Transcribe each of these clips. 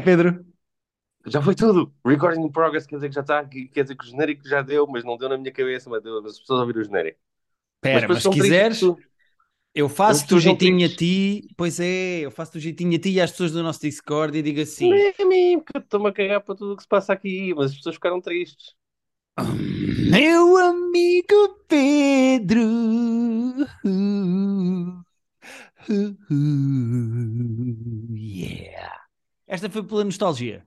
é, Pedro? Já foi tudo. Recording in progress quer dizer que já está, quer dizer que o genérico já deu, mas não deu na minha cabeça, mas deu, mas as pessoas ouviram o genérico. Pera, mas, depois se quiseres, tu. eu faço-te o jeitinho a ti. Pois é, eu faço-te o jeitinho a ti e às pessoas do nosso Discord e digo assim: Nem a mim, porque eu estou-me a cagar para tudo o que se passa aqui, mas as pessoas ficaram tristes. Meu amigo Pedro. Yeah. Esta foi pela nostalgia.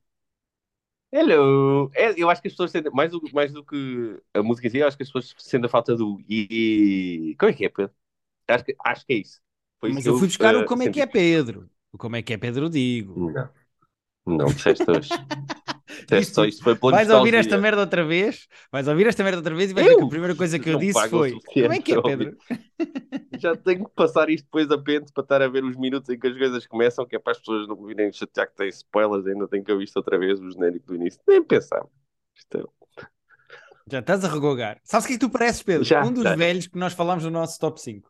Hello! É, eu acho que as pessoas sentem, mais do, mais do que a música em si, eu acho que as pessoas sentem a falta do e Como é que é, Pedro? Acho que, acho que é isso. Foi isso Mas que eu fui buscar eh, o como é que é. Pedro. O como é que é Pedro digo. Não, não disseste hoje. Disseste Isto- só isto foi pela Vais ouvir esta merda outra vez? Vais ouvir esta merda outra vez e vais ver que a primeira coisa que eu disse foi: Como é que é. Pedro? Já tenho que passar isto depois a pente para estar a ver os minutos em que as coisas começam, que é para as pessoas não virem chatear que tem spoilers, ainda tenho que ouvir isto outra vez, o genérico do início. Nem pensar. Isto é- Já estás a regogar. Sabes o que é que tu pareces, Pedro? Já, um dos já. velhos que nós falámos no nosso top 5.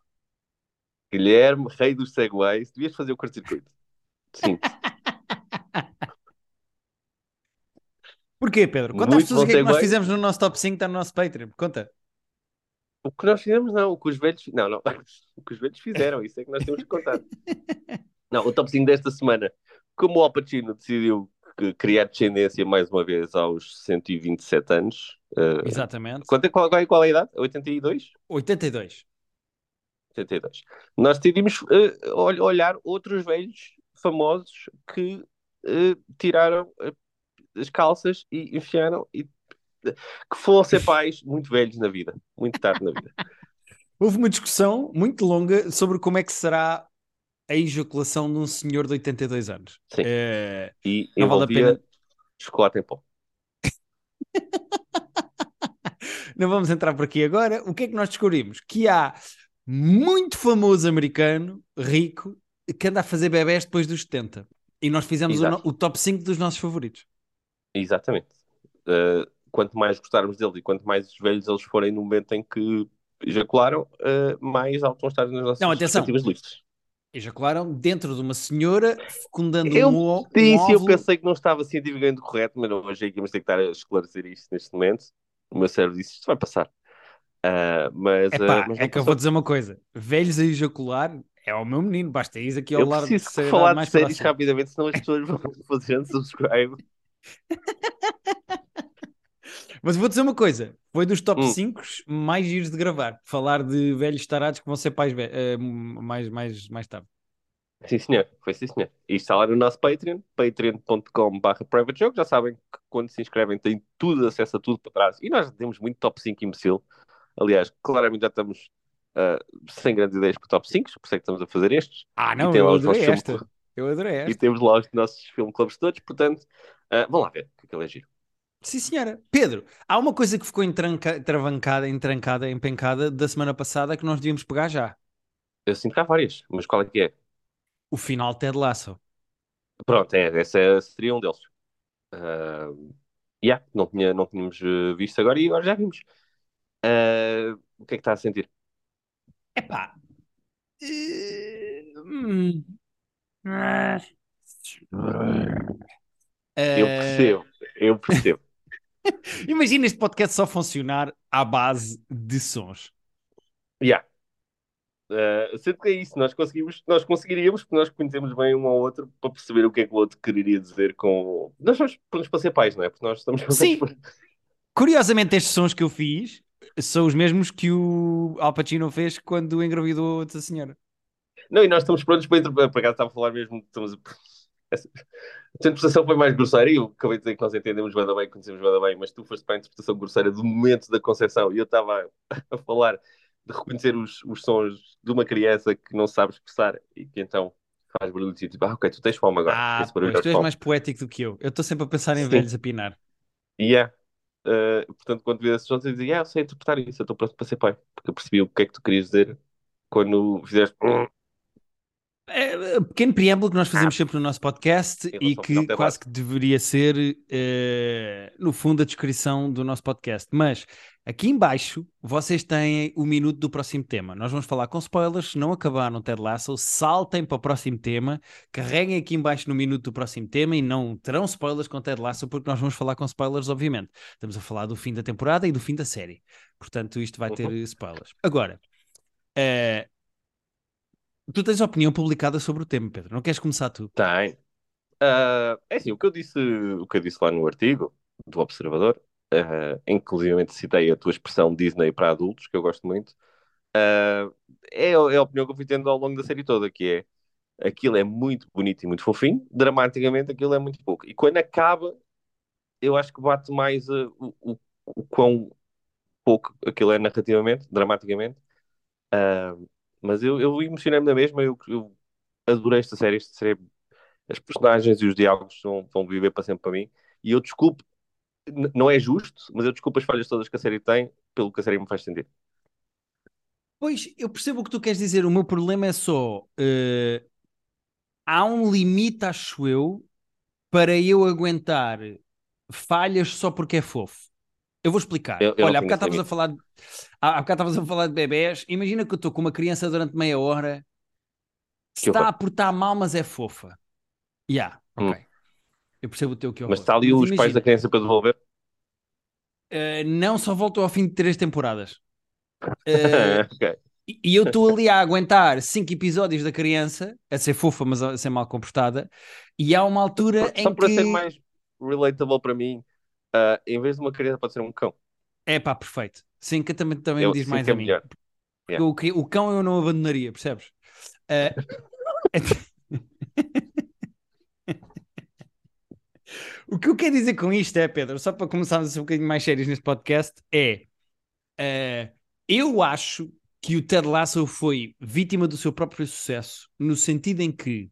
Guilherme, rei dos segways, devias fazer o curto-circuito. Sim. Porquê, Pedro? Conta às pessoas o que é que nós fizemos no nosso top 5, está no nosso Patreon. Conta. O que nós fizemos, não. O que os velhos. Não, não. O que os velhos fizeram. Isso é que nós temos que contar. Não, o top 5 desta semana. Como o Al Pacino decidiu criar descendência mais uma vez aos 127 anos. eh, Exatamente. quanto é, qual, qual é qual é a idade? 82? 82. 82. Nós decidimos ol- olhar outros velhos famosos que eh, tiraram as calças e enfiaram e que foram ser pais muito velhos na vida, muito tarde na vida. Houve uma discussão muito longa sobre como é que será a ejaculação de um senhor de 82 anos. Sim. Eh, E Não vale a pena. chocolate em pó. não vamos entrar por aqui agora. O que é que nós descobrimos? Que há muito famoso americano, rico, que anda a fazer bebés depois dos 70. E nós fizemos o, o top 5 dos nossos favoritos. Exatamente. Uh, quanto mais gostarmos deles e quanto mais velhos eles forem no momento em que ejacularam, uh, mais alto vão estar nas nossas Não, respectivas listas. Ejacularam dentro de uma senhora fecundando Eu um, um eu óvulo. pensei que não estava cientificamente correto, mas não achei que íamos ter que estar a esclarecer isto neste momento. O meu cérebro disse, isto vai passar. Uh, mas, uh, Epá, mas é que eu passou. vou dizer uma coisa: velhos a ejacular é o meu menino, basta ir aqui ao Eu lado de preciso ser falar de séries rapidamente, senão as pessoas vão fazer unsubscribe. Mas vou dizer uma coisa: foi dos top Hum. 5 mais giros de gravar. Falar de velhos tarados que vão ser pais eh, mais, mais, mais tarde. Sim, senhor. Foi sim, senhor. E está lá no nosso Patreon, patreon.com.br privatejogo. Já sabem que quando se inscrevem têm tudo, acesso a tudo para trás. E nós temos muito top 5 imbecil. Aliás, claramente já estamos ah, sem grandes ideias para top 5, por isso é que estamos a fazer estes. Ah, não, tem eu lá os nossos esta. Eu adorei E esta. temos lá os nossos filme clubs todos, portanto, ah, vão lá ver, que aquilo é giro. Sim, senhora. Pedro, há uma coisa que ficou entranca, travancada, entrancada, empencada da semana passada que nós devíamos pegar já. Eu sinto que há várias, mas qual é que é? O final de Ted Lasso. Pronto, é, essa é- seria um deles. Ah, yeah, não, tinha, não tínhamos eh, visto agora e agora já vimos. Ah, o que é que está a sentir? Epá. Hum. Ah. Eu percebo, eu percebo. Imagina este podcast só funcionar à base de sons. Yeah. Uh, sendo que é isso, nós conseguimos, nós conseguiríamos, porque nós conhecemos bem um ao outro para perceber o que é que o outro quereria dizer com. Nós somos prontos para ser pais, não é? Porque nós estamos Sim. prontos Curiosamente, estes sons que eu fiz são os mesmos que o Al Pacino fez quando engravidou outra senhora. Não, e nós estamos prontos para interpretar. Por acaso estava a falar mesmo. Estamos a... A interpretação foi mais grosseira e eu acabei de dizer que nós entendemos bem, bem, conhecemos bem, bem, mas tu foste para a interpretação grosseira do momento da concepção e eu estava a falar de reconhecer os, os sons de uma criança que não sabe expressar e que então faz barulho e tipo, ah, ok, tu tens fome agora. Ah, pois é tu és mais poético do que eu. Eu estou sempre a pensar em Sim. velhos a pinar. E é. Uh, portanto, quando vi esses sons, eu dizia, ah, eu sei interpretar isso, eu estou pronto para ser pai. Porque eu percebi o que é que tu querias dizer quando fizeste. "Hum". É, pequeno preâmbulo que nós fazemos ah, sempre no nosso podcast e que quase que deveria ser, uh, no fundo, a descrição do nosso podcast. Mas aqui embaixo vocês têm o minuto do próximo tema. Nós vamos falar com spoilers. Se não acabaram Ted Lasso, saltem para o próximo tema, carreguem aqui embaixo no minuto do próximo tema e não terão spoilers com Ted Lasso, porque nós vamos falar com spoilers, obviamente. Estamos a falar do fim da temporada e do fim da série. Portanto, isto vai ter uhum. spoilers. Agora. Uh, Tu tens opinião publicada sobre o tema, Pedro. Não queres começar tu? Tem. Uh, é assim, o que eu disse, o que eu disse lá no artigo do Observador, uh, inclusive citei a tua expressão Disney para adultos, que eu gosto muito, uh, é, é, a opinião que eu fui tendo ao longo da série toda, que é aquilo é muito bonito e muito fofinho, dramaticamente aquilo é muito pouco. E quando acaba, eu acho que bate mais uh, o, o, o quão pouco aquilo é narrativamente, dramaticamente. Uh, mas eu, eu emocionei-me na mesma, eu, eu adorei esta série, esta série, as personagens e os diálogos vão, vão viver para sempre para mim. E eu desculpo, não é justo, mas eu desculpo as falhas todas que a série tem, pelo que a série me faz sentir. Pois, eu percebo o que tu queres dizer. O meu problema é só. Uh, há um limite, acho eu, para eu aguentar falhas só porque é fofo. Eu vou explicar. Eu, eu Olha, há bocado estavas a falar. Há bocado estavas a falar de bebés. Imagina que eu estou com uma criança durante meia hora. Que está a portar mal, mas é fofa. Ya, yeah, hum. ok. Hum. Eu percebo o teu que Mas está ali mas os imagina, pais da criança para devolver? Uh, não, só voltou ao fim de três temporadas. Uh, okay. E eu estou ali a aguentar cinco episódios da criança, a ser fofa, mas a ser mal comportada, e há uma altura só, em só para ser mais relatable para mim, uh, em vez de uma criança, pode ser um cão. É pá, perfeito. Sim, que também, também eu, me diz mais é a mim. Yeah. O, o cão eu não abandonaria, percebes? Uh... o que eu quero dizer com isto é, Pedro, só para começarmos a ser um bocadinho mais sérios neste podcast, é uh, eu acho que o Ted Lasso foi vítima do seu próprio sucesso, no sentido em que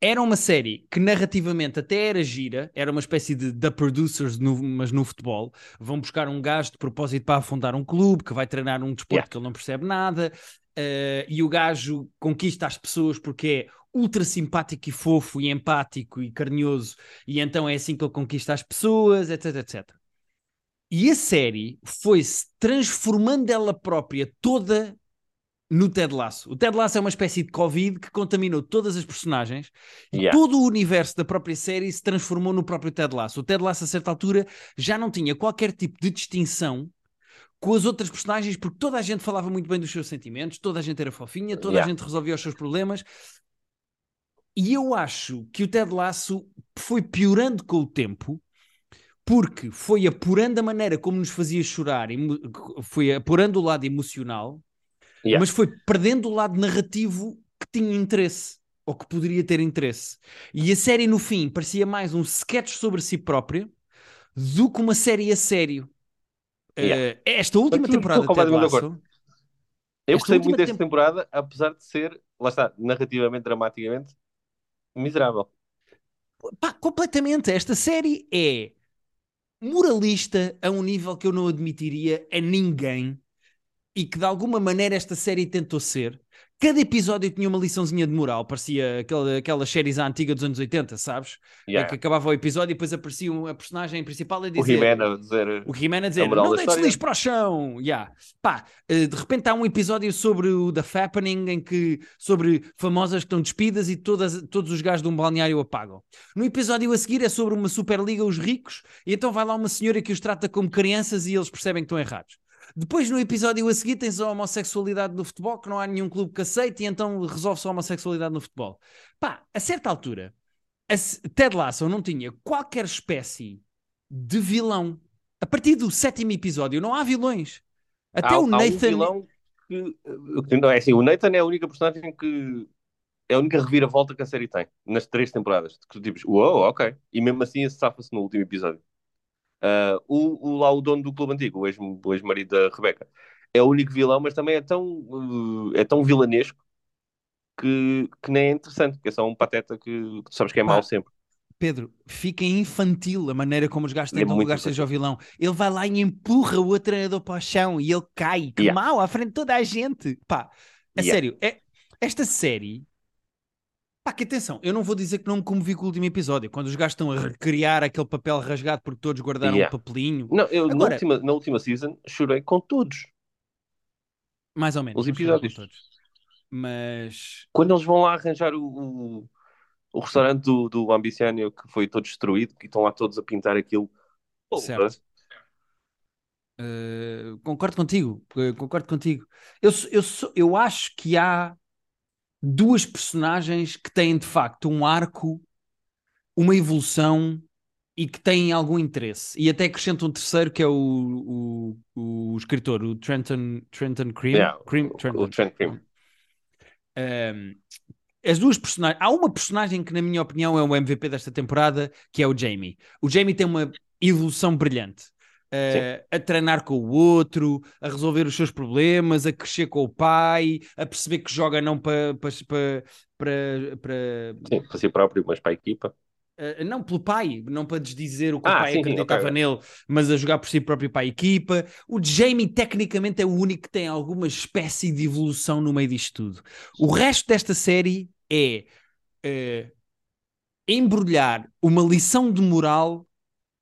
era uma série que narrativamente até era gira, era uma espécie de The Producers, no, mas no futebol. Vão buscar um gajo de propósito para afundar um clube que vai treinar um desporto yeah. que ele não percebe nada, uh, e o gajo conquista as pessoas porque é ultra simpático e fofo e empático e carinhoso, e então é assim que ele conquista as pessoas, etc, etc. E a série foi-se transformando ela própria toda no Ted Lasso. O Ted Lasso é uma espécie de Covid que contaminou todas as personagens yeah. e todo o universo da própria série se transformou no próprio Ted Lasso. O Ted Lasso, a certa altura, já não tinha qualquer tipo de distinção com as outras personagens, porque toda a gente falava muito bem dos seus sentimentos, toda a gente era fofinha, toda yeah. a gente resolvia os seus problemas. E eu acho que o Ted Lasso foi piorando com o tempo, porque foi apurando a maneira como nos fazia chorar, foi apurando o lado emocional, Yeah. Mas foi perdendo o lado narrativo que tinha interesse, ou que poderia ter interesse. E a série, no fim, parecia mais um sketch sobre si própria do que uma série a sério. Yeah. Uh, esta última temporada de Ted Lasso... Eu gostei muito desta temporada, apesar de ser, lá está, narrativamente, dramaticamente, miserável. Pá, completamente. Esta série é moralista a um nível que eu não admitiria a ninguém e que de alguma maneira esta série tentou ser. Cada episódio tinha uma liçãozinha de moral, parecia aquela, aquelas séries antigas dos anos 80, sabes? Yeah. É que acabava o episódio e depois aparecia a personagem principal a dizer. O He-Man a dizer. O He-Man a dizer: Não deites lixo para o chão! Yeah. Pá, eh, de repente há um episódio sobre o The Fappening em que. sobre famosas que estão despidas e todas, todos os gajos de um balneário apagam. No episódio a seguir é sobre uma Superliga, os ricos, e então vai lá uma senhora que os trata como crianças e eles percebem que estão errados. Depois, no episódio a seguir, tens a homossexualidade no futebol, que não há nenhum clube que aceite, e então resolve-se a homossexualidade no futebol. Pá, a certa altura, a Ted Lasso não tinha qualquer espécie de vilão. A partir do sétimo episódio, não há vilões. Até há, o Nathan. Há um vilão que, não é assim, o Nathan é a única personagem que é a única reviravolta que a série tem nas três temporadas. Que tu tipo, uou, wow, ok. E mesmo assim, safa-se no último episódio. Uh, o, o, lá o dono do clube antigo, o ex-marido da Rebeca, é o único vilão, mas também é tão, uh, é tão vilanesco que, que nem é interessante, que é só um pateta que, que tu sabes que é mau sempre. Pedro, fica infantil a maneira como os gajos é tentam é lugar seja o vilão. Ele vai lá e empurra o outro treinador para o chão e ele cai, que yeah. mal, à frente de toda a gente. Pá, a yeah. sério, é, esta série. Pá, que atenção, eu não vou dizer que não me comovi com o último episódio, quando os gajos estão a recriar aquele papel rasgado porque todos guardaram Yeah. um papelinho. Não, eu na, Agora- última, na última season chorei com todos. Mais ou menos. Os não chorei com episódios. todos. Mas. Quando eles vão lá arranjar o, o, o restaurante do, do Ambiciano que foi todo destruído, que estão lá todos a pintar aquilo. Pô, Certo. Uh, concordo contigo, uh, concordo contigo. Eu, sou- eu, sou- eu acho que há duas personagens que têm de facto um arco, uma evolução e que têm algum interesse. E até acrescento um terceiro que é o, o, o escritor, o Trenton, Trenton Cream. Yeah, Cream Trenton. o Trent Cream. Um, as duas personagens. Há uma personagem que, na minha opinião, é o MVP desta temporada, que é o Jamie. O Jamie tem uma evolução brilhante. Uh, a treinar com o outro, a resolver os seus problemas, a crescer com o pai, a perceber que joga não para para para para Sim, para si próprio, mas para a equipa. Uh, não pelo pai, não para desdizer o que o Ah, pai sim, acreditava nele, mas a jogar por si próprio para a equipa. O Jamie, tecnicamente, é o único que tem alguma espécie de evolução no meio disto tudo. O resto desta série é uh, embrulhar uma lição de moral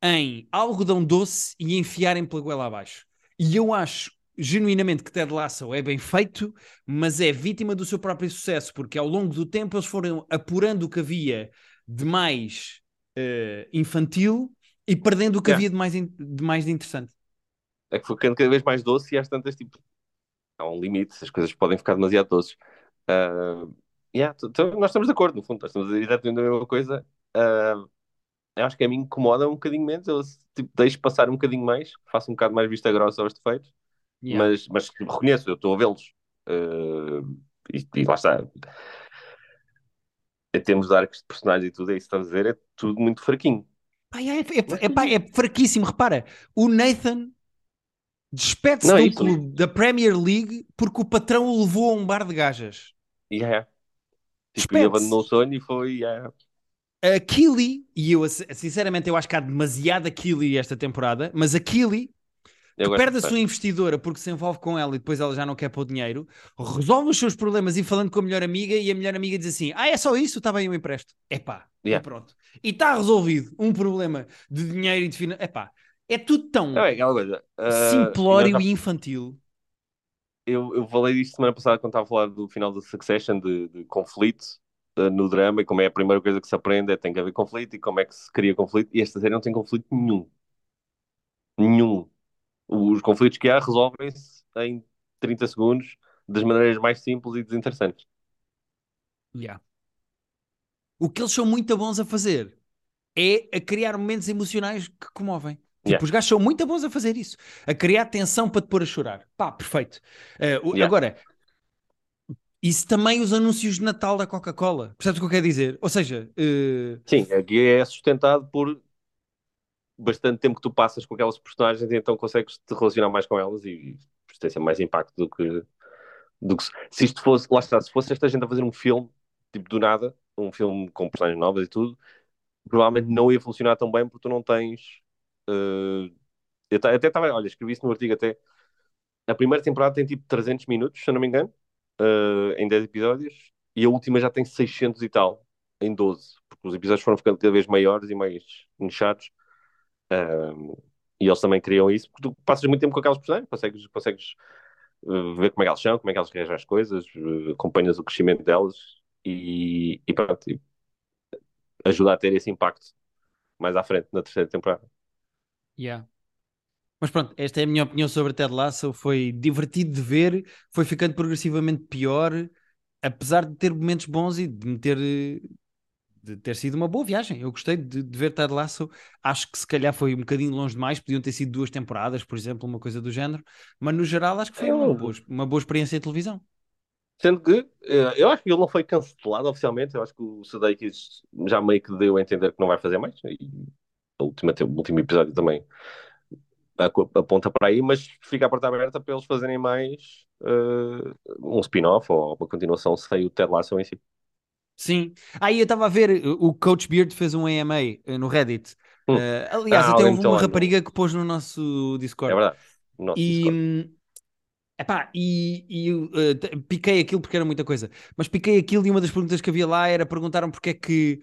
em algodão doce e enfiarem pela goela abaixo. E eu acho genuinamente que Ted Lasso é bem feito, mas é vítima do seu próprio sucesso, porque ao longo do tempo eles foram apurando o que havia de mais eh, infantil e perdendo o que Yeah. havia de mais, in- de mais de interessante. É que foi ficando cada vez mais doce e às tantas, tipo, há um limite, as coisas podem ficar demasiado doces. Ah, yeah, nós estamos de acordo, no fundo, nós estamos a dizer exatamente a mesma coisa. Eu acho que a mim incomoda um bocadinho menos, eu tipo, deixo passar um bocadinho mais, faço um bocado mais vista grossa aos defeitos, Yeah. mas, mas reconheço, eu estou a vê-los. Ah, e, e lá está. Em termos de arcos de personagens e tudo, é isso que estás a dizer, é tudo muito fraquinho. Pá, é, é- é- pá, é fraquíssimo. Repara, o Nathan despede-se de é um clube da Premier League porque o patrão o levou a um bar de gajas. E é. Tipo, e Despede-se. abandonou o sonho e foi. yeah. A Killy, e eu sinceramente eu acho que há demasiada Killy esta temporada, mas a gosto perde a sua investidora porque se envolve com ela e depois ela já não quer pôr dinheiro, resolve os seus problemas e falando com a melhor amiga e a melhor amiga diz assim, ah é só isso, está bem, eu empresto. Epá, Yeah. e pronto. E está resolvido um problema de dinheiro e de finanças. Epá, é tudo tão é ah, simplório e já- e infantil. eu, eu falei disto semana passada quando estava a falar do final da Succession, de, de conflito no drama, e como é a primeira coisa que se aprende é tem que haver conflito e como é que se cria conflito. E esta série não tem conflito nenhum. Nenhum. Os conflitos que há resolvem-se em 30 segundos das maneiras mais simples e desinteressantes. Yeah. O que eles são muito bons a fazer é a criar momentos emocionais que comovem. Tipo, Yeah. os gajos são muito bons a fazer isso. A criar tensão para te pôr a chorar. Pá, perfeito. Eh, o- Yeah. Agora, isso também os anúncios de Natal da Coca-Cola. Percebes o que eu quero dizer? Ou seja, eh, Sim, aqui é sustentado por bastante tempo que tu passas com aquelas personagens e então consegues te relacionar mais com elas e tem sempre mais impacto do que, do que se, isto fosse, lá está, se fosse esta gente a fazer um filme, tipo do nada, um filme com personagens novas e tudo, provavelmente não ia funcionar tão bem porque tu não tens. ta- até estava, olha, escrevi isso no artigo até. A primeira temporada tem tipo 300 minutos, se eu não me engano, eh, em 10 episódios, e a última já tem 600 e tal, em 12, porque os episódios foram ficando cada vez maiores e mais nichados. Um, e eles também criam isso, porque tu passas muito tempo com aquelas personagens, consegues, consegues uh, ver como é que elas são, como é que elas reagem às coisas, uh, acompanhas o crescimento delas e, e pronto, e ajuda a ter esse impacto mais à frente na terceira temporada. yeah. Mas pronto, esta é a minha opinião sobre Ted Lasso. Foi divertido de ver, foi ficando progressivamente pior, apesar de ter momentos bons e de me ter, eh, de ter sido uma boa viagem. Eu gostei de, de ver Ted Lasso. Acho que se calhar foi um bocadinho longe demais, podiam ter sido duas temporadas, por exemplo, uma coisa do género. Mas no geral, acho que foi Eu- uma boa, uma boa experiência de televisão. Sendo que uh, eu acho que ele não foi cancelado oficialmente, eu acho que o Sudeikis já meio que deu a entender que não vai fazer mais, e a última, o último episódio também aponta para aí, mas fica a porta aberta para eles fazerem mais uh, um spin-off ou uma continuação sem o Ted Lasso em si. Sim. Aí eu estava a ver, o Coach Beard fez um AMA eh, no Reddit. Hum. Eh, aliás, Ah, até houve meteu uma rapariga que pôs no nosso Discord. É verdade. No nosso E, Discord. hum, Epá, e, e uh, piquei aquilo porque era muita coisa. Mas piquei aquilo e uma das perguntas que havia lá era perguntaram porque é que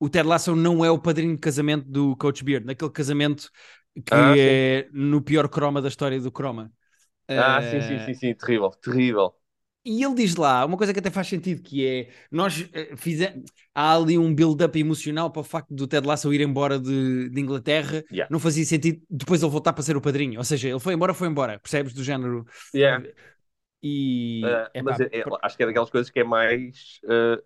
o Ted Lasso não é o padrinho de casamento do Coach Beard, naquele casamento que Ah, sim. é no pior croma da história do croma. Ah, sim, sim, Uh, sim, sim, terrível, terrível. E ele diz lá uma coisa que até faz sentido, que é nós eh, fizemos há ali um build-up emocional para o facto do Ted Lasso ir embora de, de Inglaterra, Yeah. não fazia sentido depois ele voltar para ser o padrinho, ou seja, ele foi embora, foi embora, percebes do género? Yeah. E Ah, epá, mas é- é- pr- acho que é daquelas coisas que é mais. ah,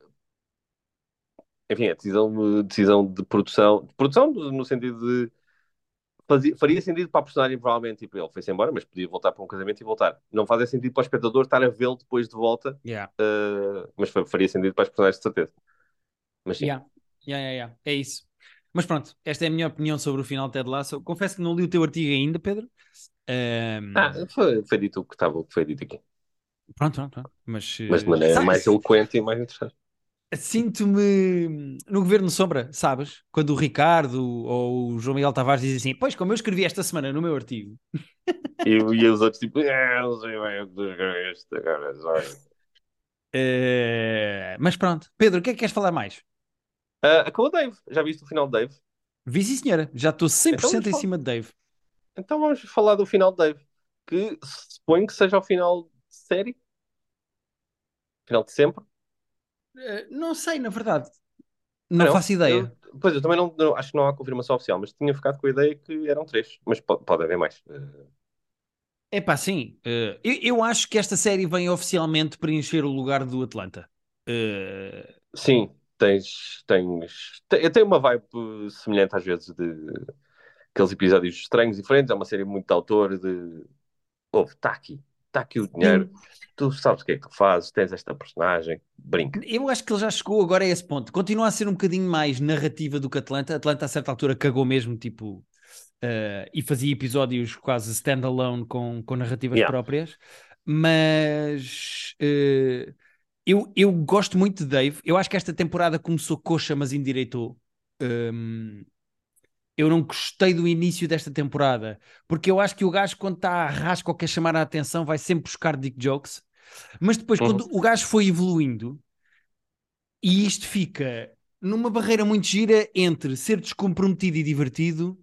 enfim, é decisão, de- decisão de produção. De produção no no sentido de. Fazia- faria sentido para a personagem, provavelmente, tipo, ele foi-se embora, mas podia voltar para um casamento e voltar. Não fazia sentido para o espectador estar a vê-lo depois de volta, yeah, ah, mas fa- faria sentido para as personagens, de certeza. Mas sim. yeah, yeah, yeah, yeah, é isso. Mas pronto, esta é a minha opinião sobre o final de Ted Lasso. Confesso que não li o teu artigo ainda, Pedro. Ahm, Ah, foi, foi dito o que estava, foi dito aqui. pronto, pronto, pronto. Mas, Mas de eh, maneira sabe- mais eloquente e mais interessante. Sinto-me no Governo Sombra, sabes? Quando o Ricardo ou o João Miguel Tavares dizem assim: Pois, como eu escrevi esta semana no meu artigo, E, e os outros, tipo, ah, não sei bem o que escreveste agora, sorry." Eh, mas pronto, Pedro, o que é que queres falar mais? Ah, acabou o Dave. Já viste o final de Dave? Vi sim, senhora, já estou 100% Então em falar. cima de Dave. Então vamos falar do final de Dave. Que suponho que seja o final de série. Final de sempre. Eh, não sei, na verdade, não, Ah, faço ideia. Eu- pois eu também não, não- acho que não há confirmação oficial, mas tinha ficado com a ideia que eram três. Mas po- pode haver mais. É pá, sim, eh, eu, eu acho que esta série vem oficialmente preencher o lugar do Atlanta. Eh, sim, tens. tens te- eu tenho uma vibe semelhante às vezes de aqueles episódios estranhos, diferentes. É uma série muito de autor. De ouve, está aqui, está aqui o dinheiro. Tu sabes o que é que fazes, tens esta personagem, brinca. Eu acho que ele já chegou agora a esse ponto. Continua a ser um bocadinho mais narrativa do que Atlanta. Atlanta, a certa altura, cagou mesmo, tipo, eh, e fazia episódios quase standalone com, com narrativas Yeah. próprias. Mas eh, eu, eu gosto muito de Dave. Eu acho que esta temporada começou coxa, mas endireitou. Um, eu não gostei do início desta temporada, porque eu acho que o gajo, quando está a rasca ou quer chamar a atenção, vai sempre buscar dick jokes. Mas depois, Uhum. quando o gajo foi evoluindo, e isto fica numa barreira muito gira entre ser descomprometido e divertido,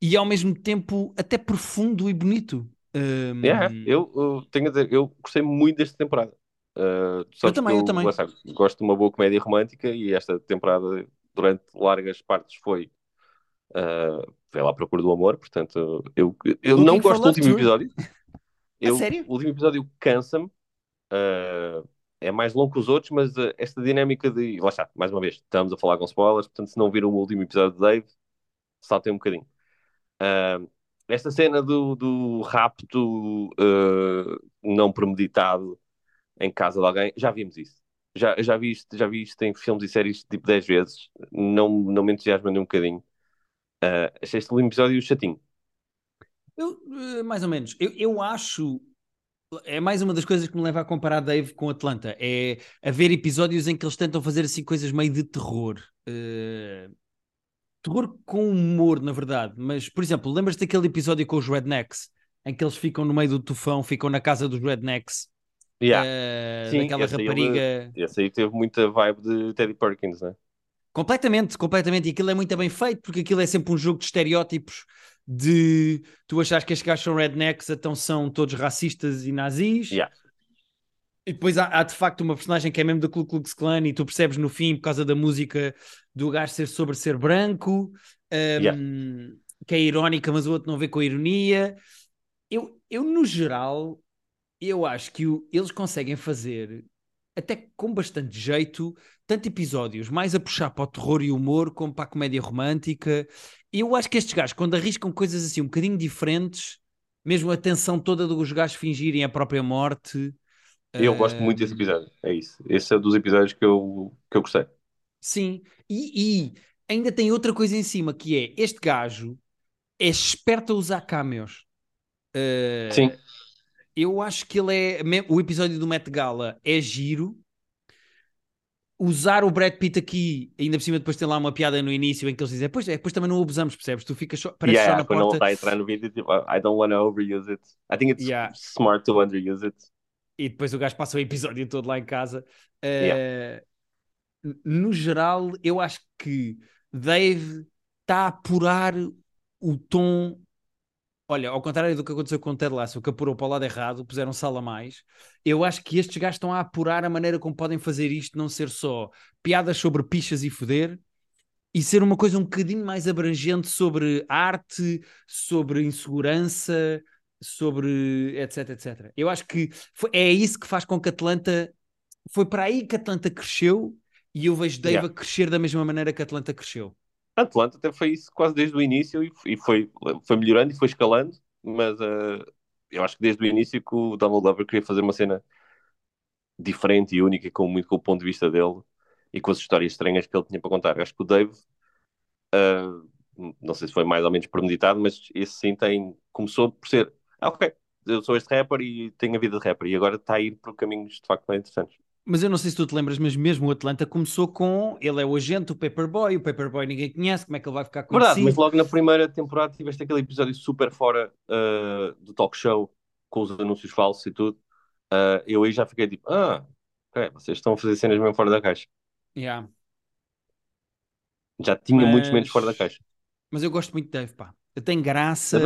e ao mesmo tempo até profundo e bonito. Um, Yeah, eu, eu tenho a dizer, eu gostei muito desta temporada. Uh, sabes também, que eu também. sabe, gosto de uma boa comédia romântica e esta temporada, durante largas partes, foi uh, foi lá à procura do amor. Portanto, eu, eu Looking não gosto do último too. episódio. Eu, sério? O último episódio cansa-me. Uh, é mais longo que os outros, mas uh, esta dinâmica de. Lá está, mais uma vez, estamos a falar com spoilers, portanto, se não viram o último episódio de Dave, saltem um bocadinho. Uh, esta cena do, do rapto não premeditado em casa de alguém, já vimos isso. Já, já, vi isto, já vi isto em filmes e séries tipo 10 vezes. Não, não me entusiasma nem um bocadinho. Uh, achei este episódio chatinho. Eu, eh, mais ou menos. Eu, eu acho. É mais uma das coisas que me leva a comparar Dave com Atlanta. É haver episódios em que eles tentam fazer assim coisas meio de terror. Eh, terror com humor, na verdade. Mas, por exemplo, lembras-te daquele episódio com os Rednecks? Em que eles ficam no meio do tufão, ficam na casa dos Rednecks. Yeah. eh, Sim, daquela esse aí rapariga. Esse aí teve muita vibe de Teddy Perkins, né? Completamente, completamente. E aquilo é muito bem feito, porque aquilo é sempre um jogo de estereótipos de tu achas que estes gajos são rednecks, então são todos racistas e nazis. Yeah. E depois há, há, de facto uma personagem que é mesmo da Ku Klux Klan e tu percebes no fim, por causa da música, do gajo ser sobre ser branco, um, Yeah. que é irónica, mas o outro não vê com a ironia. Eu, eu no geral, eu acho que o- eles conseguem fazer, até com bastante jeito, tanto episódios mais a puxar para o terror e humor como para a comédia romântica. Eu acho que estes gajos, quando arriscam coisas assim um bocadinho diferentes, mesmo a tensão toda dos gajos fingirem a própria morte. Eu gosto muito desse episódio. É isso. Esse é um dos episódios que eu, que eu gostei. Sim, e, e ainda tem outra coisa em cima que é este gajo é esperto a usar cameos. Uh, Sim. Eu acho que ele é. O episódio do Met Gala é giro. Usar o Brad Pitt aqui, ainda por cima depois tem lá uma piada no início em que eles dizem, pois é, depois também não o abusamos, percebes? Tu ficas só, parece yeah, só na quando ele porta está a entrar no vídeo, tipo, I don't want to overuse it. I think it's Yeah. smart to underuse it. e depois o gajo passa o episódio todo lá em casa. Yeah. Eh, No geral, eu acho que Dave está a apurar o tom. Olha, ao contrário do que aconteceu com o Ted Lasso, que apurou para o lado errado, puseram sal a mais. Eu acho que estes gajos estão a apurar a maneira como podem fazer isto, não ser só piadas sobre pichas e foder, e ser uma coisa um bocadinho mais abrangente sobre arte, sobre insegurança, sobre etc, etc. Eu acho que foi- é isso que faz com que Atlanta. Foi para aí que Atlanta cresceu e eu vejo Dave Yeah. a crescer da mesma maneira que Atlanta cresceu. Atlanta até foi isso quase desde o início e, foi, foi melhorando e foi escalando, mas eh, eu acho que desde o início que o Donald Glover queria fazer uma cena diferente e única, com muito com o ponto de vista dele e com as histórias estranhas que ele tinha para contar. Eu acho que o Dave, eh, não sei se foi mais ou menos premeditado, mas esse sim tem, começou por ser, ah, ok, eu sou este rapper e tenho a vida de rapper e agora está a ir por caminhos de facto mais interessantes. Mas eu não sei se tu te lembras, mas mesmo o Atlanta começou com ele é o agente, o Paperboy, o Paperboy ninguém conhece, como é que ele vai ficar Verdade, conhecido? mas logo na primeira temporada tiveste aquele episódio super fora uh, do talk show, com os anúncios falsos e tudo. Uh, eu aí já fiquei tipo, ah, ok, vocês estão a fazer cenas mesmo fora da caixa. Yeah. Já tinha muitos Mas- menos fora da caixa. Mas eu gosto muito de Dave, pá. Tem graça.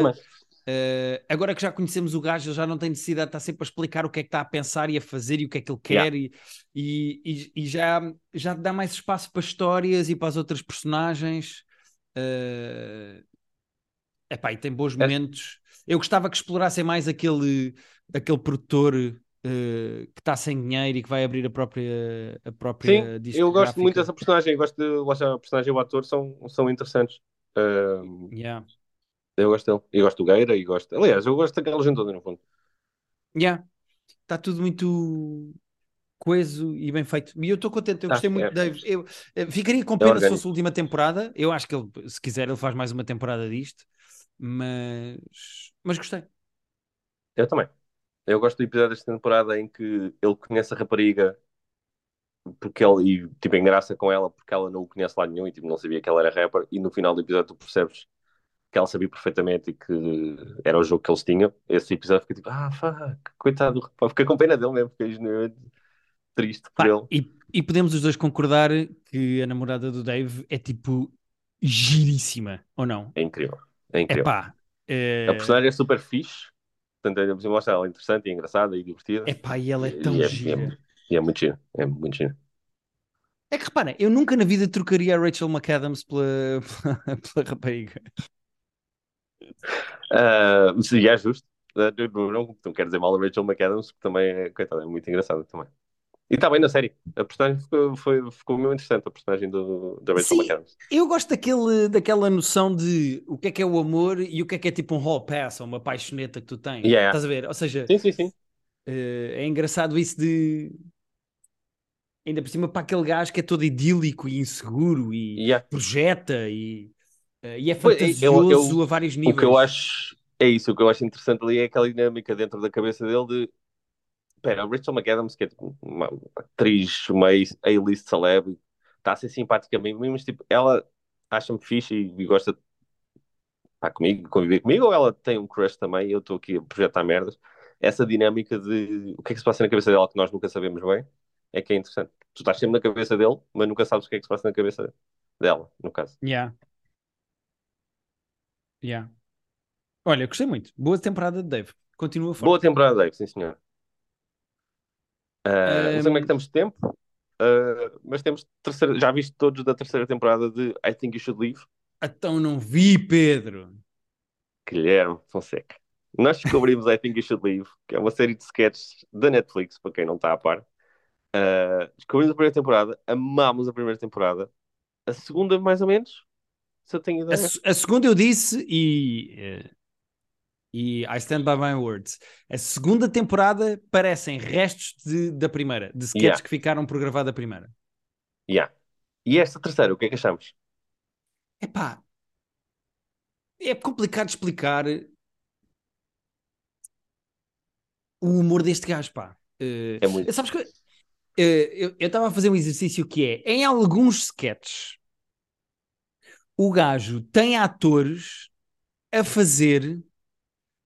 Uh, agora que já conhecemos o gajo, ele já não tem necessidade de estar sempre a explicar o que é que está a pensar e a fazer e o que é que ele quer e, e, e- e já, já dá mais espaço para histórias e para as outras personagens. Uh, epá, e tem bons momentos. Eu gostava que explorassem mais aquele, aquele produtor uh, que está sem dinheiro e que vai abrir a própria, a própria Sim, eu gosto muito dessa personagem. Eu gosto de, lá está, a personagem e o ator são, são interessantes. Uh, Yeah. Eu gosto dele. Eu gosto do Gueira e gosto. Aliás, eu gosto daquela gente toda, no fundo. Yeah. Está tudo muito coeso e bem feito. E eu estou contente, eu Tá, gostei muito é. de Dave. Eu, eh, ficaria com pena se orgânico. fosse a última temporada. Eu acho que ele, se quiser, ele faz mais uma temporada disto. Mas, mas gostei. Eu também. Eu gosto do episódio desta temporada em que ele conhece a rapariga porque ele, e tipo, engraça com ela porque ela não o conhece lá nenhum e tipo, não sabia que ela era rapper e no final do episódio tu percebes que ela sabia perfeitamente e que era o jogo que eles tinham. Esse episódio fica tipo, ah, fuck, coitado. Fiquei com pena dele mesmo, fiquei genuinamente triste por Pá, ele. e, e podemos os dois concordar que a namorada do Dave é tipo giríssima, ou não? É incrível. É É incrível. pá. É A personagem é super fixe, portanto, lá está, ela é interessante e engraçada e divertida. é pá, e ela é E- tão e é- gira. E é muito giro, é muito giro. É que repara, eu nunca na vida trocaria a Rachel McAdams pela, pela, pela rapariga. Ah, sim, é justo. Ah, não, não, não quero dizer mal a Rachel McAdams, porque também é, coitada, é muito engraçada também. E está bem na série. A personagem ficou, foi, ficou muito interessante, a personagem do, da Rachel Sim. McAdams. Eu gosto daquele, daquela noção de o que é que é o amor e o que é que é tipo um hall pass ou uma paixoneta que tu tens. Yeah. Estás a ver? Ou seja, Sim, sim, sim. eh, é engraçado isso de. Ainda por cima para aquele gajo que é todo idílico e inseguro e Yeah. projeta e, e é Pois, eu- fantasioso eu- a vários O níveis. que eu acho é isso, o que eu acho interessante ali é aquela dinâmica dentro da cabeça dele de Espera, a Rachel McAdams, que é tipo, uma atriz, uma A-list celeb, está a ser simpática mesmo, mas tipo, ela acha-me fixe e, e gosta de estar comigo, conviver comigo, ou ela tem um crush também eu estou aqui a projetar merdas. Essa dinâmica de o que é que se passa na cabeça dela que nós nunca sabemos bem é que é interessante. Tu estás sempre na cabeça dele, mas nunca sabes o que é que se passa na cabeça dela, no caso. Yeah. Yeah. Olha, gostei muito. Boa temporada de Dave. Continua forte. Boa temporada, Dave, sim senhor. Ah, não sei como é que estamos de tempo, ah, mas temos terceira, já viste todos da terceira temporada de I Think You Should Leave, Então não vi, Pedro. Guilherme Fonseca. Nós descobrimos I Think You Should Leave, que é uma série de sketches da Netflix, para quem não está a par. Ah, descobrimos a primeira temporada, amámos a primeira temporada. A segunda, mais ou menos, se eu tenho A, ideia. se- a segunda eu disse e, eh, e I stand by my words. A segunda temporada parecem restos de- da primeira, de sketches Yeah. que ficaram por gravar da primeira. Yeah. E esta terceira, o que é que achamos? Epá, é complicado explicar o humor deste gajo, pá. Eh, É muito. sabes que eh, eu estava a fazer um exercício que é, em alguns sketches, o gajo tem atores a fazer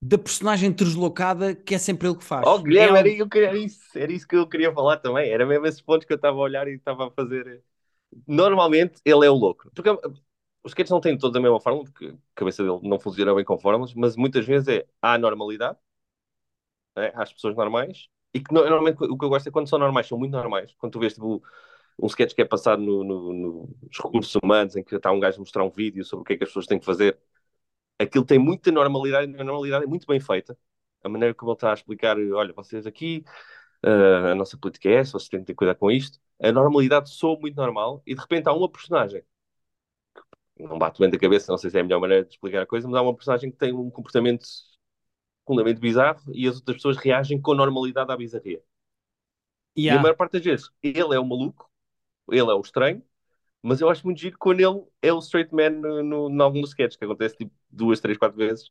da personagem deslocada que é sempre ele que faz. Oh, Guilherme, É era, era isso, era isso que eu queria falar também. Era mesmo esses pontos que eu estava a olhar e estava a fazer. Normalmente ele é o louco. Porque os sketches não têm todos a mesma fórmula, porque a cabeça dele não funciona bem com fórmulas, mas muitas vezes é há a normalidade, né? as pessoas normais, e que no- normalmente o que eu gosto é quando são normais, são muito normais. Quando tu vês tipo, um sketch que é passado no- no- no- nos recursos humanos, em que está um gajo a mostrar um vídeo sobre o que é que as pessoas têm que fazer, aquilo tem muita normalidade, e a normalidade é muito bem feita. A maneira como ele está a explicar, olha, vocês aqui, uh, a nossa política é essa, vocês têm que ter cuidado com isto. A normalidade soa muito normal e de repente há uma personagem, que não bate bem da cabeça, não sei se é a melhor maneira de explicar a coisa, mas há uma personagem que tem um comportamento profundamente bizarro e as outras pessoas reagem com normalidade à bizarria. E a Yeah. maior parte das vezes, ele é o maluco, ele é o estranho, mas eu acho muito giro quando ele é o straight man no, no, em algum dos sketches, que acontece tipo duas, três, quatro vezes.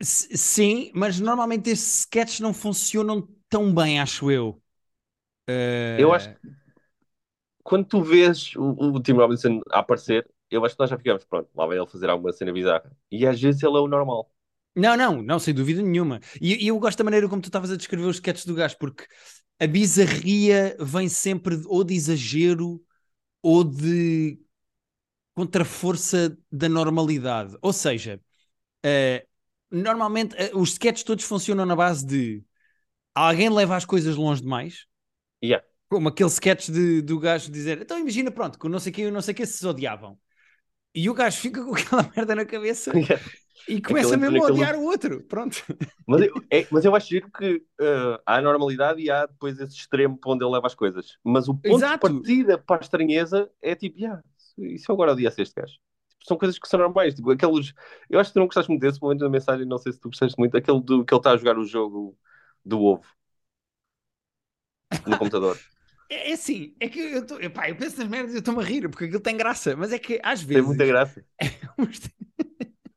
S- Sim, mas normalmente estes sketches não funcionam tão bem, acho eu. Eh, Eu acho que quando tu vês o, o Tim Robinson a aparecer, eu acho que nós já ficamos, pronto, lá vai ele fazer alguma cena bizarra. E às vezes ele é o normal. Não, não, não, sem dúvida nenhuma. E, e eu gosto da maneira como tu estavas a descrever os sketches do gajo, porque a bizarria vem sempre ou de exagero ou de contra-força da normalidade. Ou seja, eh, normalmente eh, os sketches todos funcionam na base de alguém leva as coisas longe demais, Yeah. como aquele sketch de, do gajo dizer então imagina, pronto, que o não sei quem e o não sei quem se odiavam. E o gajo fica com aquela merda na cabeça e começa Aquele- mesmo a aquele- odiar o outro. Pronto. Mas eu, é- mas eu acho giro que uh, há a normalidade e há depois esse extremo para onde ele leva as coisas. Mas o ponto Exato. de partida para a estranheza é tipo, yeah, e se eu agora odiasse este gajo? Tipo, são coisas que são normais. Tipo, aqueles... Eu acho que tu não gostaste muito desse, pelo menos na mensagem, não sei se tu gostaste muito, aquele do, que ele está a jogar o jogo do ovo no computador. É, é assim, é que eu, tô, epá, eu penso nas merdas e eu estou-me a rir porque aquilo tem graça, mas é que às Tem vezes. muita graça.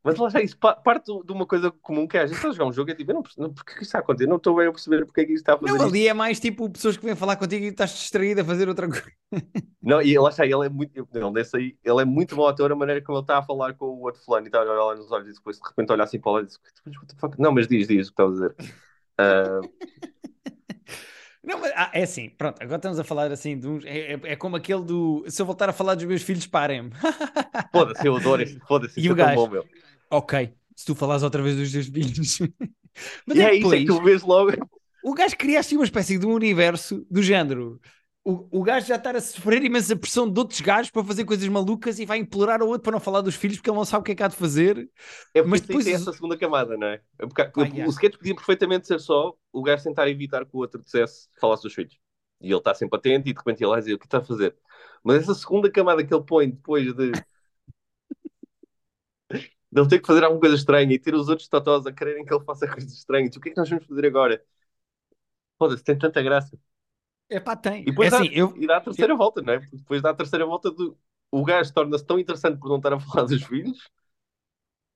Mas lá já isso pa- parte de uma coisa comum que é a gente está a jogar um jogo e é tipo, não, não, porque que isto está a acontecer? Não estou bem a perceber porque é que isto está a fazer Não, ali é mais tipo pessoas que vêm falar contigo e estás distraído a fazer outra coisa. Não, e lá está, ele é muito, ele, nesse aí, ele é muito bom ator, a maneira como ele está a falar com o outro fulano e está a olhar lá nos olhos e depois de repente olha assim para lá e diz, "What the fuck?" não, mas diz, diz o que estás a dizer. Ah, Não, mas ah, é assim, pronto, agora estamos a falar assim de uns. É, é, é como aquele do. Se eu voltar a falar dos meus filhos, parem-me. foda-se, eu adoro esse, foda-se, isso é tão bom, meu. Ok, se tu falares outra vez dos teus filhos. mas E é é isso, é tu vês logo. o gajo cria assim uma espécie de um universo do género. O, o gajo já está a sofrer imensa pressão de outros gajos para fazer coisas malucas e vai implorar ao outro para não falar dos filhos porque ele não sabe o que é que há de fazer. É Mas depois tem essa segunda camada, não é? é porque, Pá, o, yeah. o sketch podia perfeitamente ser só o gajo tentar evitar que o outro dissesse falar dos filhos. E ele está sempre atento e de repente ele vai dizer o que está a fazer. Mas essa segunda camada que ele põe depois de. De ele ter que fazer alguma coisa estranha e ter os outros totós a quererem que ele faça coisas estranhas. O que é que nós vamos fazer agora? Foda-se, tem tanta graça. É pá, tem. E depois é assim, dá, eu. e dá a terceira volta, não é? Porque depois dá a terceira volta do. O gajo torna-se tão interessante por não estar a falar dos filhos,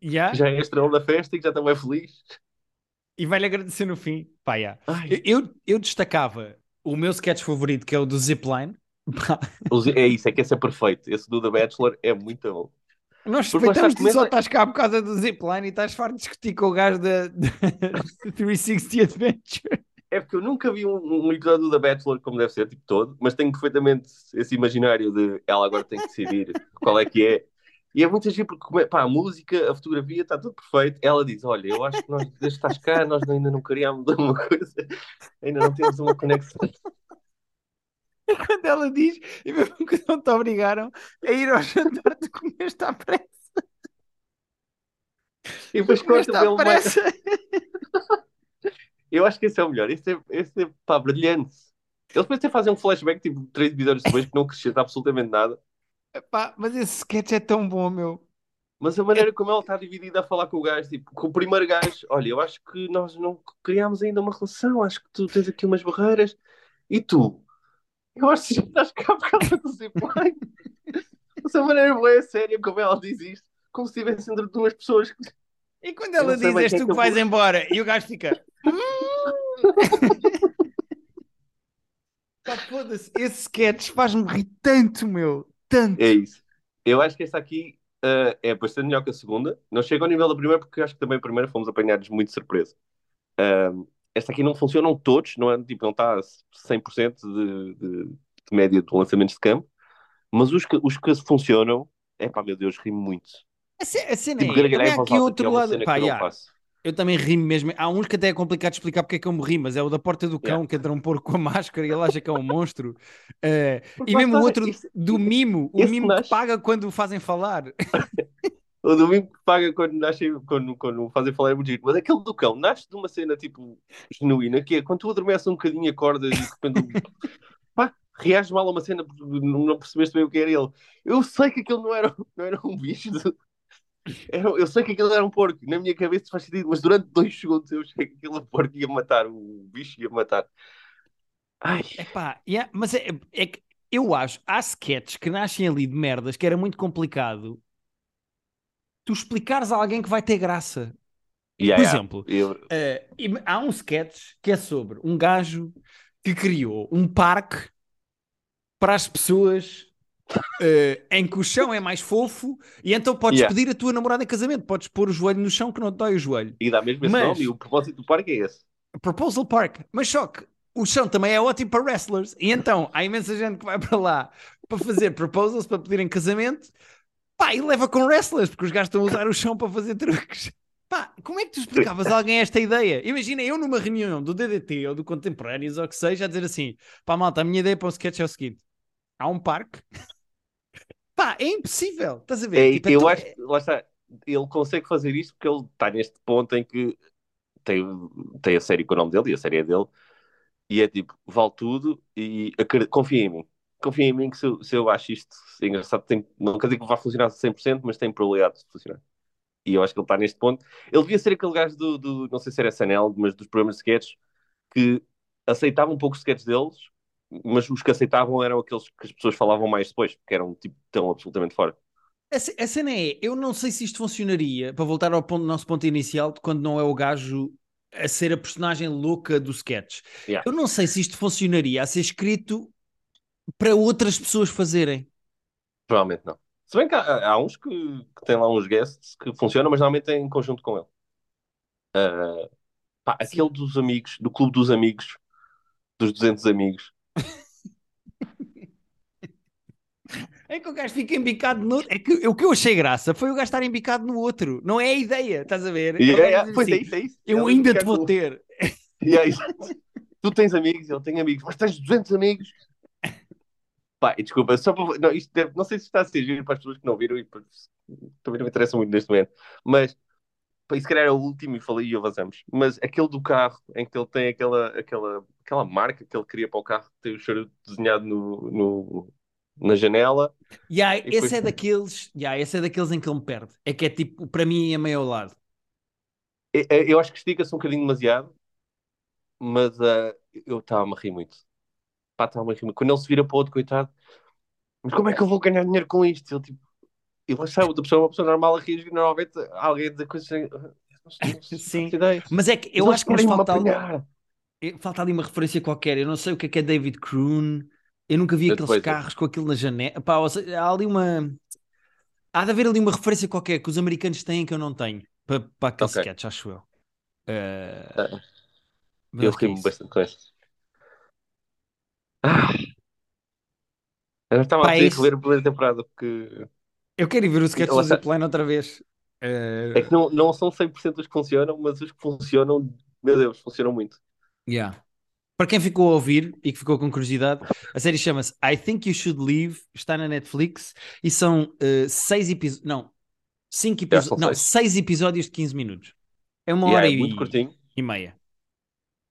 Yeah, já é estrela da festa e que já está bem feliz. E vai-lhe agradecer no fim. Pá, yeah. Eu, eu destacava o meu sketch favorito, que é o do Zipline. É isso, é que esse é perfeito. Esse do The Bachelor é muito bom. Nós suspeitamos que só estás cá por causa do Zipline e estás farto de discutir com o gajo da, da 360 Adventure. É porque eu nunca vi um, um episódio The Bachelor como deve ser, tipo todo, mas tenho perfeitamente esse imaginário de ela agora tem que decidir qual é que é. E é muito giro porque pá, a música, a fotografia, está tudo perfeito. Ela diz: Olha, eu acho que nós, desde que estás cá, nós ainda não criámos uma coisa, ainda não temos uma conexão. Quando ela diz, e mesmo que não te obrigaram a ir ao jantar, tu comeste à pressa. E depois corta pelo pressa. Eu acho que esse é o melhor. Esse é, esse é pá, brilhante. Eles depois até fazem um flashback, tipo, três episódios depois, que não acrescenta absolutamente nada. Epá, mas esse sketch é tão bom, meu. Mas a maneira como ela está dividida a falar com o gajo, tipo, com o primeiro gajo, olha, eu acho que nós não criámos ainda uma relação, acho que tu tens aqui umas barreiras. E tu? Eu acho que já estás cá por causa do zipline. Essa maneira boa é séria como ela diz isto, como se estivesse entre duas pessoas. que- E quando ela diz, és tu que vais embora, e o gajo fica. Pá, foda-se, esse sketch faz-me rir tanto, meu. Tanto. É isso. Eu acho que esta aqui uh, é bastante melhor que a segunda. Não chega ao nível da primeira, porque acho que também a primeira fomos apanhados muito de surpresa. Uh, esta aqui não funcionam todos, não é? Tipo, não está a 100% de, de, de média de lançamentos de campo, mas os que, os que funcionam, é pá, meu Deus, ri muito. A, ce- a cena Tipo, é, também aqui outro que é lado. que Pá, eu yeah, também ri mesmo. Há uns que até é complicado de explicar porque é que eu me ri, mas é o da porta do cão, Yeah. que entra um porco com a máscara e ele acha que é um monstro. Porque e mesmo o outro esse- do mimo, o mimo que nasce- paga quando o fazem falar. O domingo que paga quando, nasce, quando, quando fazem falar é muito giro. Mas aquele do cão nasce de uma cena tipo genuína, que é quando tu adormeces um bocadinho, acordas e de repente pá, reages mal a uma cena porque não percebeste bem o que era ele. Eu sei que aquilo não era, não era um bicho. era- eu sei que aquilo era um porco. Na minha cabeça faz sentido, mas durante dois segundos eu achei que aquele porco ia matar, o bicho ia matar. Ai, Epá, yeah, mas é, é que eu acho, há sketches que nascem ali de merdas que era muito complicado tu explicares a alguém que vai ter graça. yeah, Por yeah. exemplo, Eu- Eh, e há um sketch que é sobre um gajo que criou um parque para as pessoas eh, em que o chão é mais fofo e então podes Yeah. pedir a tua namorada em casamento, podes pôr o joelho no chão que não te dói o joelho. e dá mesmo esse Mas- nome, e o propósito do parque é esse. Proposal Park, mas só que o chão também é ótimo para wrestlers e então há imensa gente que vai para lá para fazer proposals para pedir em casamento pá, e leva com wrestlers porque os gajos estão a usar o chão para fazer truques. Pá, como é que tu explicavas a alguém esta ideia? Imagina eu numa reunião do DDT ou do Contemporâneos ou o que seja a dizer assim: pá, malta, a minha ideia para um sketch é o seguinte: há um parque, pá, é impossível, estás a ver? É, Tipo, eu tão- acho que lá está, ele consegue fazer isto porque ele está neste ponto em que tem, tem a série com o nome dele e a série é dele, e é tipo, vale tudo e confia em mim. Confia em mim que se eu, se eu acho isto engraçado, tem, não quer dizer que vai funcionar 100%, mas tem probabilidade de funcionar. E eu acho que ele está neste ponto. Ele devia ser aquele gajo do, do não sei se era SNL, mas dos programas de sketches, que aceitavam um pouco os sketches deles, mas os que aceitavam eram aqueles que as pessoas falavam mais depois, porque eram tipo tão absolutamente fora. A a cena é, eu não sei se isto funcionaria, para voltar ao ponto- nosso ponto inicial, de quando não é o gajo a ser a personagem louca do sketch. Yeah. Eu não sei se isto funcionaria a ser escrito para outras pessoas fazerem. Provavelmente não. Se bem que há, há uns que, que têm lá uns guests que funcionam, mas normalmente é em conjunto com ele. Ah, pá, aquele dos amigos, do clube dos amigos, dos 200 amigos. É que o gajo fica embicado no outro. É que o que eu achei graça foi o gajo estar embicado no outro. Não é a ideia, estás a ver? E, É é, é, dizer pois é assim, isso, é isso. Eu Ele ainda te vou com- ter. E é isso. tu tens amigos, ele tem amigos, mas tens 200 amigos. Pá, e desculpa, só para. Não, isto deve- não sei se está a ser giro para as pessoas que não viram e também não me interessa muito neste momento, mas pá, isso se calhar é o último e falei e avançamos. Mas aquele do carro em que ele tem aquela, aquela, aquela marca que ele cria para o carro, que tem o charuto desenhado no, no- na janela. Yeah, depois- esse é daqueles. Yeah, esse é daqueles em que ele me perde. É que é tipo, para mim é meio ao lado. É- é- Eu acho que estica-se um bocadinho demasiado, mas ah, eu estava-me a rir muito. Pá, estava-me a rir muito. Quando ele se vira para o outro, coitado, mas como é que eu vou ganhar dinheiro com isto? Ele tipo, ele achava outra pessoa, uma pessoa normal a rir, normalmente alguém dizer coisas assim. "Ah, não sei, não sei, Sim. não faço ideia." Mas é que eu acho que nos falta, eh, falta ali uma referência qualquer. Eu não sei o que é que é David Kroon. Eu nunca vi Eu aqueles carros com aquilo na janela. Pá, seja, há ali uma. Há de haver ali uma referência qualquer que os americanos têm que eu não tenho para, para aquele Ok. sketch, acho eu. Mas Eu que é bastante com isso. Ah. Eu estava Pá, a é ter isso. a primeira temporada porque Eu quero ir ver o sketch Lá do está. Zipline outra vez. Eh, é que não, não são 100% os que funcionam, mas os que funcionam, meu Deus, funcionam muito. Yeah. Para quem ficou a ouvir e que ficou com curiosidade, a série chama-se I Think You Should Leave, está na Netflix e são eh, seis episódios, não, cinco Já são episódios, não, seis. seis episódios de 15 minutos. É uma Yeah, hora é e, muito curtinho, e meia.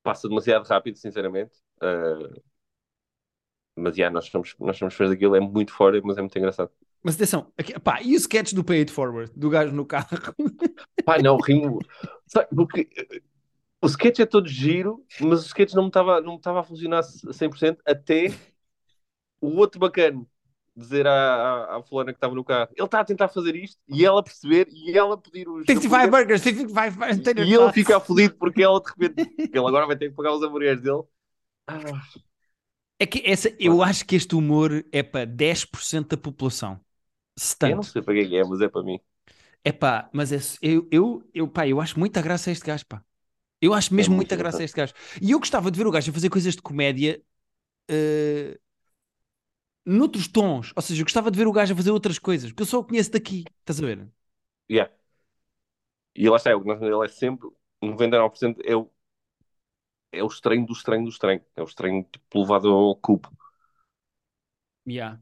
passa demasiado rápido, sinceramente. Ah, mas yeah, nós somos, nós somos fãs daquilo, é muito fora, mas é muito engraçado. Mas atenção, aqui, pá, e o sketch do Pay It Forward, do gajo no carro? Pá, não, rimo. Sabe, porque o sketch é todo giro, mas o sketch não estava não a funcionar a 100% até o outro bacana dizer à, à, à fulana que estava no carro. Ele está a tentar fazer isto e ela perceber e ela pedir os 55 hambúrgueres, burgers, 55 tater e ele fica aflito porque ela de repente, ele agora vai ter que pagar os hambúrgueres dele. Ah, É que essa, eu acho que este humor é para 10% da população. Se Eu não sei para quem é, mas é para mim. É pá, mas é, eu, eu, eu, pá, eu acho muita graça a este gajo, pá. Eu acho mesmo É muita graça a este gajo. E eu gostava de ver o gajo a fazer coisas de comédia eh, noutros tons. Ou seja, eu gostava de ver o gajo a fazer outras coisas, porque eu só o conheço daqui, estás a ver? Yeah. E lá está, é ele é sempre, 99% é o, é o estranho do estranho do estranho. É o estranho tipo, levado ao cubo. Yeah.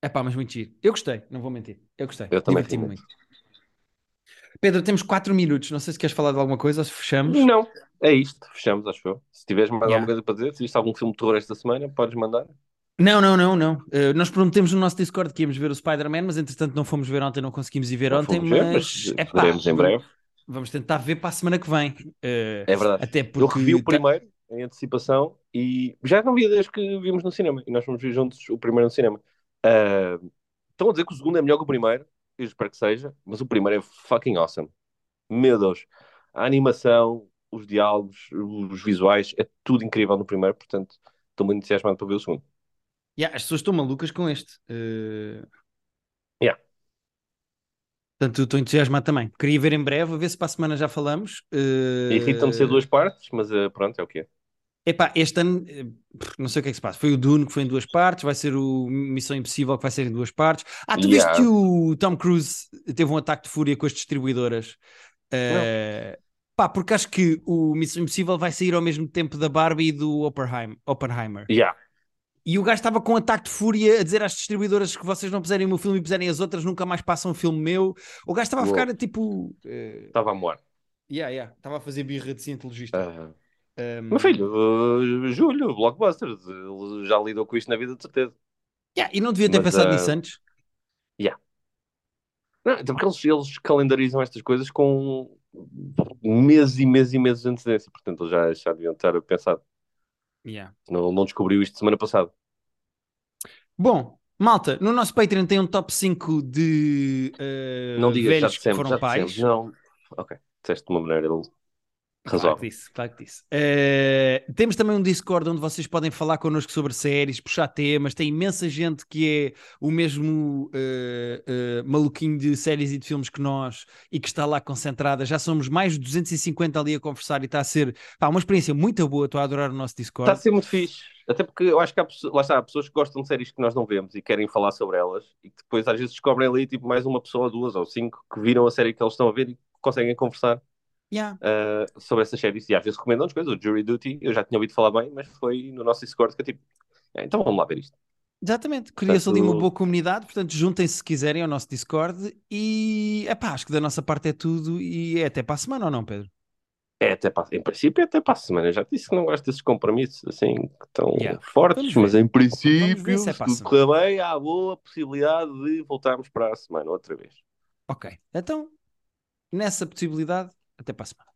É pá, mas muito giro. Eu gostei, não vou mentir. Eu gostei. Eu também tenho muito. Pedro, temos 4 minutos. Não sei se queres falar de alguma coisa ou se fechamos. Não, é isto. Fechamos, acho eu. Se tiveres mais Yeah. alguma coisa para dizer, se viste algum filme de terror esta semana, podes mandar. Não, não, não, não. Uh, nós prometemos no nosso Discord que íamos ver o Spider-Man, mas entretanto não fomos ver ontem, não conseguimos ir ver Não ontem, fomos ver, mas mas é pá, veremos em breve. Vamos tentar ver para a semana que vem. Uh, É verdade. Até Eu porque revi o tá- primeiro em antecipação e já não via desde que vimos no cinema. E nós fomos ver juntos o primeiro no cinema. Ah, estão a dizer que o segundo é melhor que o primeiro. Eu espero que seja, mas o primeiro é fucking awesome. Meu Deus. A animação, os diálogos, os visuais, é tudo incrível no primeiro, portanto estou muito entusiasmado para ver o segundo. Yeah, as pessoas estão malucas com este. Uh, Yeah. Portanto, estou entusiasmado também. Queria ver em breve, a ver se para a semana já falamos. Uh, Irrita-me ser duas partes, mas ah, pronto, é o que é. Epá, este ano, eh, não sei o que é que se passa. Foi o Dune que foi em duas partes, vai ser o Missão Impossível que vai ser em duas partes. Ah, tu Yeah. viste que o Tom Cruise teve um ataque de fúria com as distribuidoras? Eh, pá, porque acho que o Missão Impossível vai sair ao mesmo tempo da Barbie e do Oppenheim- Oppenheimer. Yeah. E o gajo estava com um ataque de fúria a dizer às distribuidoras que vocês não puserem o meu filme e puserem as outras, nunca mais passam um filme meu. O gajo estava a ficar tipo. eh, Estava a moar. yeah, yeah, estava a fazer birra de cientologista. Ah, Um, meu filho, ah, Júlio, Blockbusters, ele já lidou com isto na vida de certeza. yeah, e não devia ter Mas, pensado ah, nisso antes. Não, até porque eles, eles calendarizam estas coisas com meses e meses e meses de antecedência. Portanto, eles já, já deviam estar a pensar. Yeah. Não, não descobriu isto semana passada. Bom, malta, no nosso Patreon tem um top 5 de eh, não digas, já velhos que dissemos, foram já pais. dissemos. Não. Ok, disseste de uma maneira Claro que disse, claro que disse. Eh, temos também um Discord onde vocês podem falar connosco sobre séries, puxar temas. Tem imensa gente que é o mesmo eh, eh, maluquinho de séries e de filmes que nós e que está lá concentrada. Já somos mais de 250 ali a conversar e está a ser pá, uma experiência muito boa. Estou a adorar o nosso Está Discord. a ser muito fixe. Até porque eu acho que há, pessoas- lá está, há pessoas que gostam de séries que nós não vemos e querem falar sobre elas e que depois às vezes descobrem ali tipo mais uma pessoa, duas ou cinco que viram a série que eles estão a ver e conseguem conversar Yeah. uh, sobre essas séries e às vezes recomendam-nos coisas. O Jury Duty, eu já tinha ouvido falar bem, mas foi no nosso Discord que eu tipo, "É, então vamos lá ver isto. Exatamente, cria-se ali uma boa comunidade, portanto juntem-se se quiserem ao nosso Discord e epá, acho que da nossa parte é tudo e é até para a semana ou não, Pedro? É até para, em princípio é até para a semana. Eu já disse que não gosto desses compromissos assim tão Yeah. fortes, mas em princípio, se é correr bem, há boa possibilidade de voltarmos para a semana outra vez. Ok, então nessa possibilidade, até para a semana.